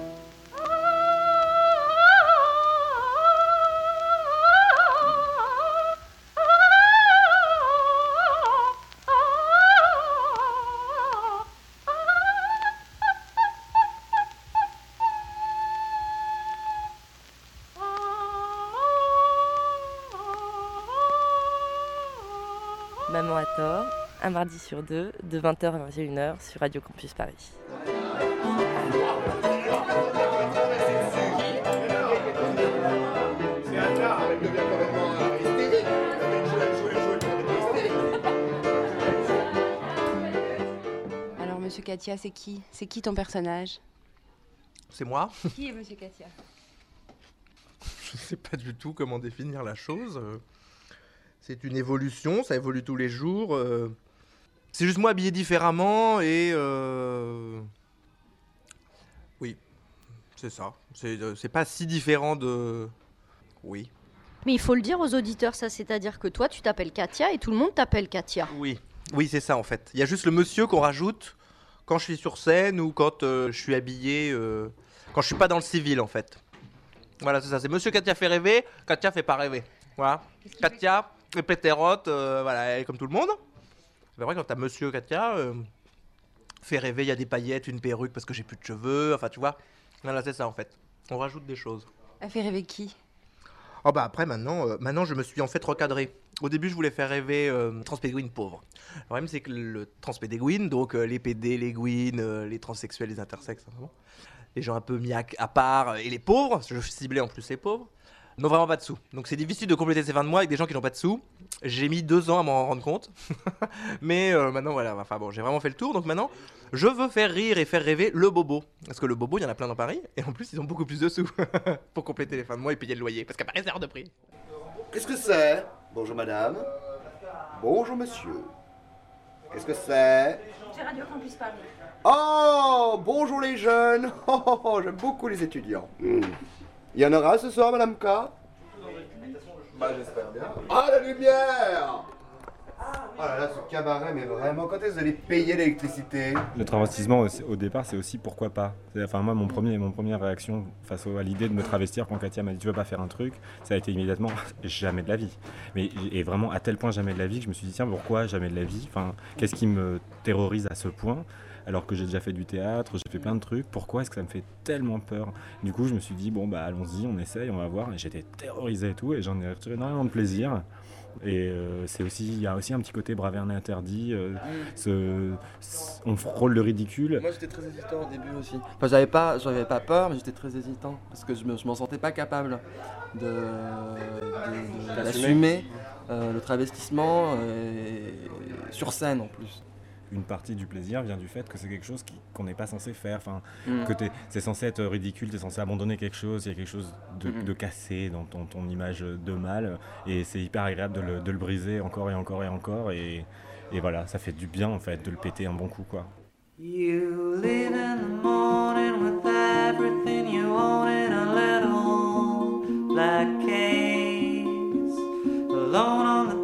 Un mardi sur deux, de 20h à 21h sur Radio Campus Paris. Alors, monsieur Katia, c'est qui? C'est qui ton personnage? C'est moi? Qui est monsieur Katia? Je sais pas du tout comment définir la chose. euh, C'est une évolution, ça évolue tous les jours. C'est juste moi habillé différemment et... euh, Oui, c'est ça. C'est euh, c'est pas si différent de... Oui. Mais il faut le dire aux auditeurs, ça, c'est-à-dire que toi, tu t'appelles Katia et tout le monde t'appelle Katia. Oui, oui, c'est ça en fait. Il y a juste le monsieur qu'on rajoute quand je suis sur scène ou quand euh, je suis habillé, euh, quand je suis pas dans le civil en fait. Voilà, c'est ça. C'est Monsieur Katia fait rêver, Katia fait pas rêver. Voilà. Katia, est pétérote, euh, voilà, elle est comme tout le monde. C'est vrai quand t'as Monsieur Katia euh, fait rêver, il y a des paillettes, une perruque parce que j'ai plus de cheveux. Enfin, tu vois. Voilà, c'est ça en fait. On rajoute des choses. Elle fait rêver qui? Oh bah après maintenant, euh, maintenant je me suis en fait recadré. Au début je voulais faire rêver euh, transpédéguine pauvre. Le problème c'est que le transpédéguine, donc euh, les PD, les guines, euh, les transsexuels, les intersexes, hein, les gens un peu mis à, à part et les pauvres, je ciblais en plus les pauvres, n'ont vraiment pas de sous. Donc c'est difficile de compléter ces fins de mois avec des gens qui n'ont pas de sous. J'ai mis deux ans à m'en rendre compte. Mais euh, maintenant voilà, enfin bon, j'ai vraiment fait le tour. Donc maintenant, je veux faire rire et faire rêver le bobo. Parce que le bobo, il y en a plein dans Paris. Et en plus, ils ont beaucoup plus de sous pour compléter les fins de mois et payer le loyer. Parce qu'à Paris, c'est hors de prix. Qu'est-ce que c'est? Bonjour madame. Bonjour monsieur. Qu'est-ce que c'est? C'est Radio Campus Paris. Oh, bonjour les jeunes. Oh, oh, oh, j'aime beaucoup les étudiants. Hmm. Il y en aura ce soir, madame K. Bah, j'espère bien. Ah, la lumière! Oh là là, ce cabaret, mais vraiment, quand est-ce que vous allez payer l'électricité? Le travestissement, au, départ, c'est aussi pourquoi pas. Enfin, moi, mon premier, mon première réaction face à l'idée de me travestir quand Katia m'a dit tu veux pas faire un truc, ça a été immédiatement jamais de la vie. Mais et vraiment à tel point jamais de la vie que je me suis dit tiens pourquoi jamais de la vie? Enfin, qu'est-ce qui me terrorise à ce point? Alors que j'ai déjà fait du théâtre, j'ai fait plein de trucs. Pourquoi est-ce que ça me fait tellement peur? Du coup, je me suis dit bon bah allons-y, on essaye, on va voir. Et j'étais terrorisé et tout, et j'en ai retiré énormément de plaisir. Et euh, c'est aussi, il y a aussi un petit côté braverne interdit. euh, ce- ce- on frôle le ridicule. Moi j'étais très hésitant au début aussi. Enfin j'avais pas, j'avais pas peur mais j'étais très hésitant parce que je me- je m'en sentais pas capable de, de- de- D'assumer. d'assumer euh, le travestissement euh, sur scène en plus. Une partie du plaisir vient du fait que c'est quelque chose qui- qu'on n'est pas censé faire. Enfin, Mm. que t'es- c'est censé être ridicule, tu es censé abandonner quelque chose, il y a quelque chose de, Mm. de cassé dans ton, ton image de mal. Et c'est hyper agréable de le, de le briser encore et encore et encore. Et, et voilà, ça fait du bien en fait de le péter un bon coup. quoi. You live in the morning with everything you want in a little black case. Alone on the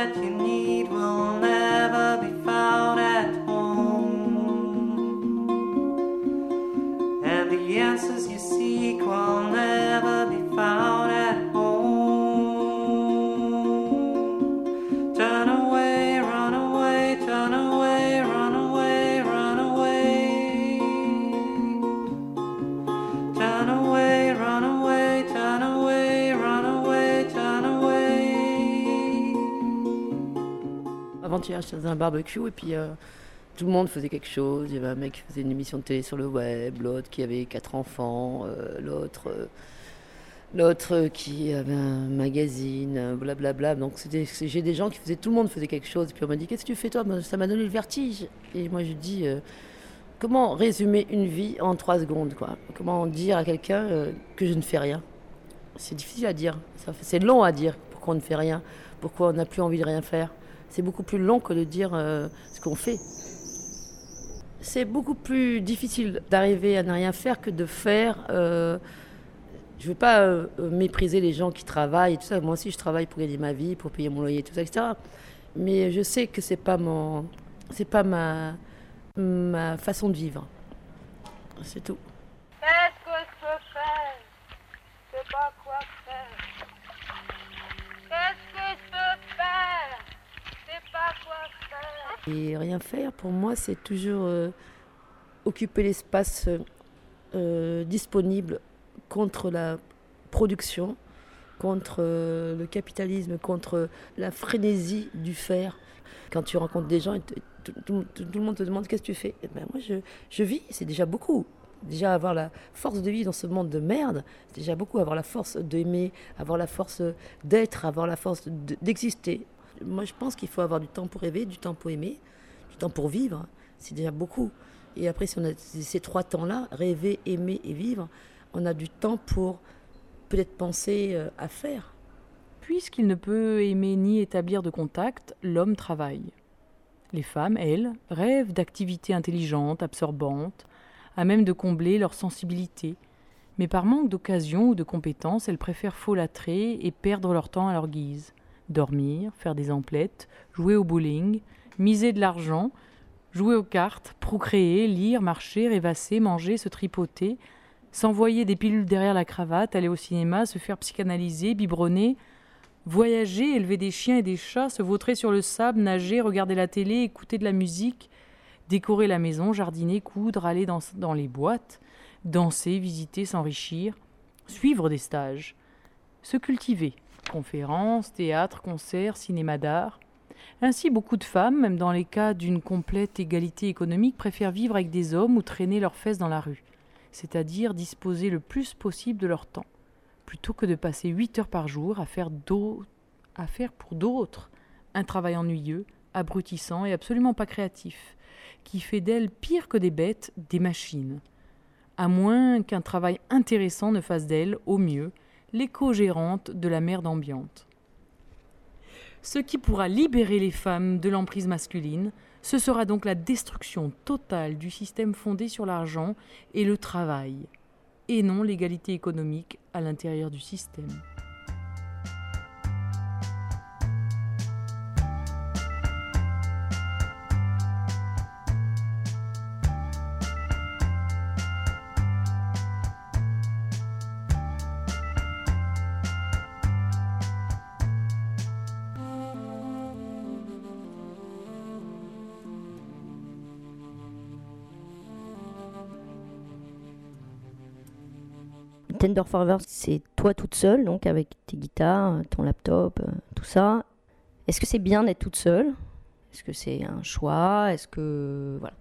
that you je un barbecue et puis euh, tout le monde faisait quelque chose. Il y avait un mec qui faisait une émission de télé sur le web, l'autre qui avait quatre enfants, euh, l'autre euh, l'autre qui avait un magazine, blablabla. Donc j'ai des gens qui faisaient, tout le monde faisait quelque chose. Et puis on m'a dit, qu'est-ce que tu fais toi? Ben, Ça m'a donné le vertige. Et moi je dis, comment résumer une vie en trois secondes Comment dire à quelqu'un que je ne fais rien? C'est difficile à dire. C'est long à dire pourquoi on ne fait rien, pourquoi on n'a plus envie de rien faire. C'est beaucoup plus long que de dire euh, ce qu'on fait. C'est beaucoup plus difficile d'arriver à ne rien faire que de faire. euh, je ne veux pas euh, mépriser les gens qui travaillent tout ça. Moi aussi, je travaille pour gagner ma vie, pour payer mon loyer, tout ça, etc. Mais je sais que c'est pas mon, c'est pas ma, ma façon de vivre. C'est tout. Et rien faire, pour moi, c'est toujours euh, occuper l'espace euh, disponible contre la production, contre euh, le capitalisme, contre la frénésie du faire. Quand tu rencontres des gens, et tout, le monde te demande qu'est-ce que tu fais? Eh ben, moi, je, je vis, c'est déjà beaucoup. Déjà avoir la force de vivre dans ce monde de merde, c'est déjà beaucoup. Avoir la force d'aimer, avoir la force d'être, avoir la force de- d'exister. Moi, je pense qu'il faut avoir du temps pour rêver, du temps pour aimer, du temps pour vivre. C'est déjà beaucoup. Et après, si on a ces trois temps-là, rêver, aimer et vivre, on a du temps pour peut-être penser euh, à faire. Puisqu'il ne peut aimer ni établir de contact, l'homme travaille. Les femmes, elles, rêvent d'activités intelligentes, absorbantes, à même de combler leur sensibilité. Mais par manque d'occasion ou de compétences, elles préfèrent folâtrer et perdre leur temps à leur guise. Dormir, faire des emplettes, jouer au bowling, miser de l'argent, jouer aux cartes, procréer, lire, marcher, rêvasser, manger, se tripoter, s'envoyer des pilules derrière la cravate, aller au cinéma, se faire psychanalyser, biberonner, voyager, élever des chiens et des chats, se vautrer sur le sable, nager, regarder la télé, écouter de la musique, décorer la maison, jardiner, coudre, aller dans, dans les boîtes, danser, visiter, s'enrichir, suivre des stages, se cultiver, conférences, théâtre, concerts, cinéma d'art. Ainsi, beaucoup de femmes, même dans les cas d'une complète égalité économique, préfèrent vivre avec des hommes ou traîner leurs fesses dans la rue, c'est-à-dire disposer le plus possible de leur temps, plutôt que de passer 8 heures par jour à faire, à faire pour d'autres un travail ennuyeux, abrutissant et absolument pas créatif, qui fait d'elles pire que des bêtes, des machines. À moins qu'un travail intéressant ne fasse d'elles, au mieux, l'éco-gérante de la merde ambiante. Ce qui pourra libérer les femmes de l'emprise masculine, ce sera donc la destruction totale du système fondé sur l'argent et le travail, et non l'égalité économique à l'intérieur du système. Tender Forever, c'est toi toute seule, donc avec tes guitares, ton laptop, euh, tout ça. Est-ce que c'est bien d'être toute seule? Est-ce que c'est un choix? Est-ce que. Voilà.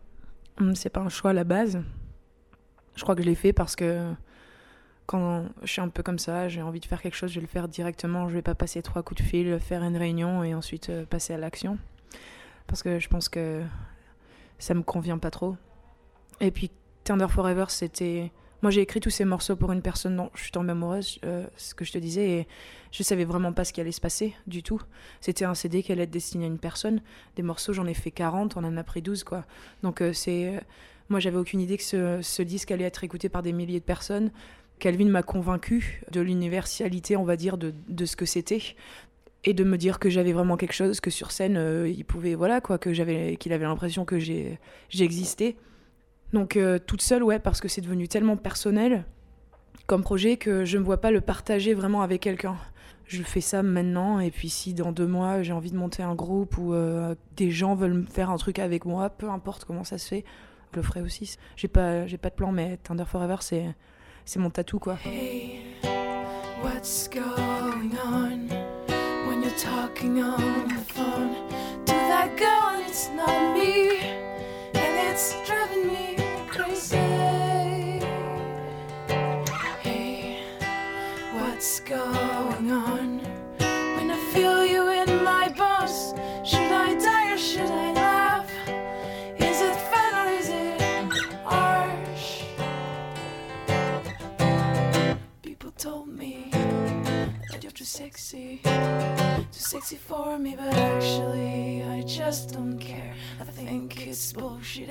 Hum, C'est pas un choix à la base. Je crois que je l'ai fait parce que quand je suis un peu comme ça, j'ai envie de faire quelque chose, je vais le faire directement. Je vais pas passer trois coups de fil, faire une réunion et ensuite euh, passer à l'action. Parce que je pense que ça me convient pas trop. Et puis Tender Forever, c'était. Moi, j'ai écrit tous ces morceaux pour une personne dont je suis tombée amoureuse, euh, ce que je te disais, et je savais vraiment pas ce qui allait se passer du tout. C'était un CD qui allait être destiné à une personne. Des morceaux, j'en ai fait 40, on en a pris 12, quoi. Donc, euh, c'est. euh, Moi, j'avais aucune idée que ce, disque allait être écouté par des milliers de personnes. Calvin m'a convaincu de l'universalité, on va dire, de, de ce que c'était. Et de me dire que j'avais vraiment quelque chose, que sur scène, euh, il pouvait, voilà, quoi, que j'avais, qu'il avait l'impression que j'ai, j'existais. Donc, euh, toute seule, ouais, parce que c'est devenu tellement personnel comme projet que je ne vois pas le partager vraiment avec quelqu'un. Je fais ça maintenant, et puis si dans deux mois j'ai envie de monter un groupe ou euh, des gens veulent faire un truc avec moi, peu importe comment ça se fait, je le ferai aussi. J'ai pas, j'ai pas de plan, mais Tender Forever, c'est, c'est mon tatou, quoi. Hey, what's going on when you're talking on the phone? To that girl and it's not me? Sexy. Too sexy for me, but actually, I just don't care. I think it's bullshit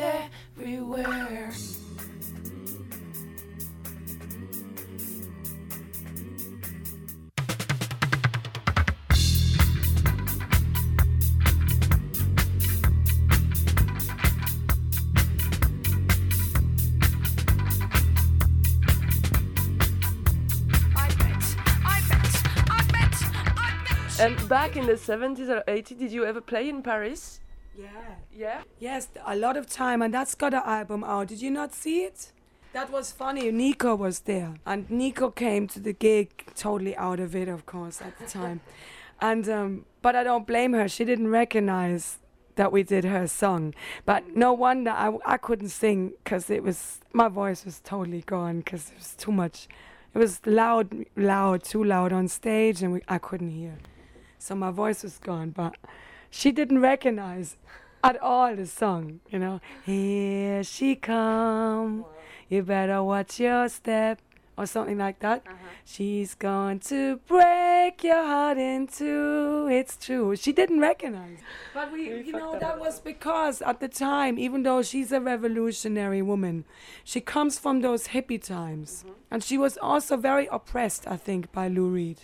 everywhere. Back in the 70s or 80s, did you ever play in Paris? Yeah. Yeah? Yes, a lot of time, and that's got an album out. Did you not see it? That was funny. Nico was there, and Nico came to the gig totally out of it, of course, at the time. and um, but I don't blame her. She didn't recognize that we did her song. But no wonder I, I couldn't sing because it was my voice was totally gone because it was too much. It was loud, loud, too loud on stage, and we, I couldn't hear. So my voice was gone, but she didn't recognize at all the song, you know. Here she come, you better watch your step, or something like that. Uh-huh. She's going to break your heart in two. It's true. She didn't recognize. But we, you know, that was because at the time, even though she's a revolutionary woman, she comes from those hippie times. And she was also very oppressed, I think, by Lou Reed.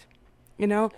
You know?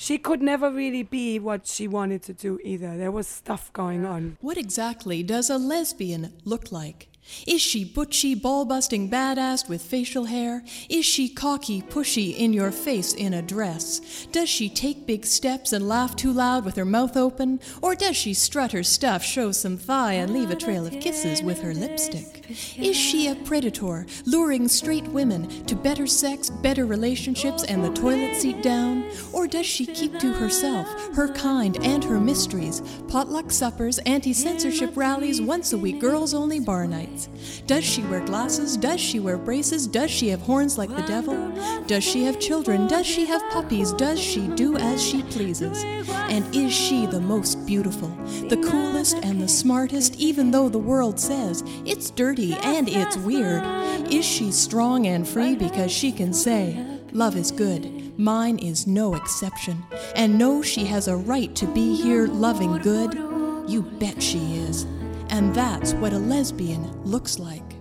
She could never really be what she wanted to do either. There was stuff going on. What exactly does a lesbian look like? Is she butchy, ball busting badass with facial hair? Is she cocky, pushy, in your face in a dress? Does she take big steps and laugh too loud with her mouth open? Or does she strut her stuff, show some thigh, and leave a trail of kisses with her lipstick? Is she a predator, luring straight women to better sex, better relationships, and the toilet seat down? Or does she keep to herself, her kind, and her mysteries? Potluck suppers, anti censorship rallies, once a week girls only bar nights. Does she wear glasses? Does she wear braces? Does she have horns like the devil? Does she have children? Does she have puppies? Does she do as she pleases? And is she the most beautiful, the coolest, and the smartest, even though the world says it's dirty and it's weird? Is she strong and free because she can say, Love is good, mine is no exception, and know she has a right to be here loving good? You bet she is. And that's what a lesbian looks like.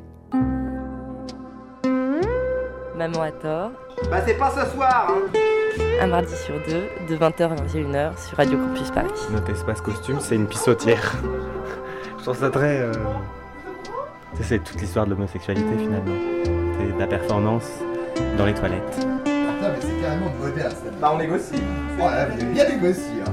Maman a tort. Bah c'est pas ce soir hein. Un mardi sur deux, de 20h à 21h sur Radio Campus Paris. Notre espace costume, c'est une pissotière. Je trouve ça très. euh, C'est toute l'histoire de l'homosexualité finalement. C'est de la performance dans les toilettes. Putain mais c'est carrément de moderne ça. Bah on négocie. Ouais, vous avez bien négocié hein.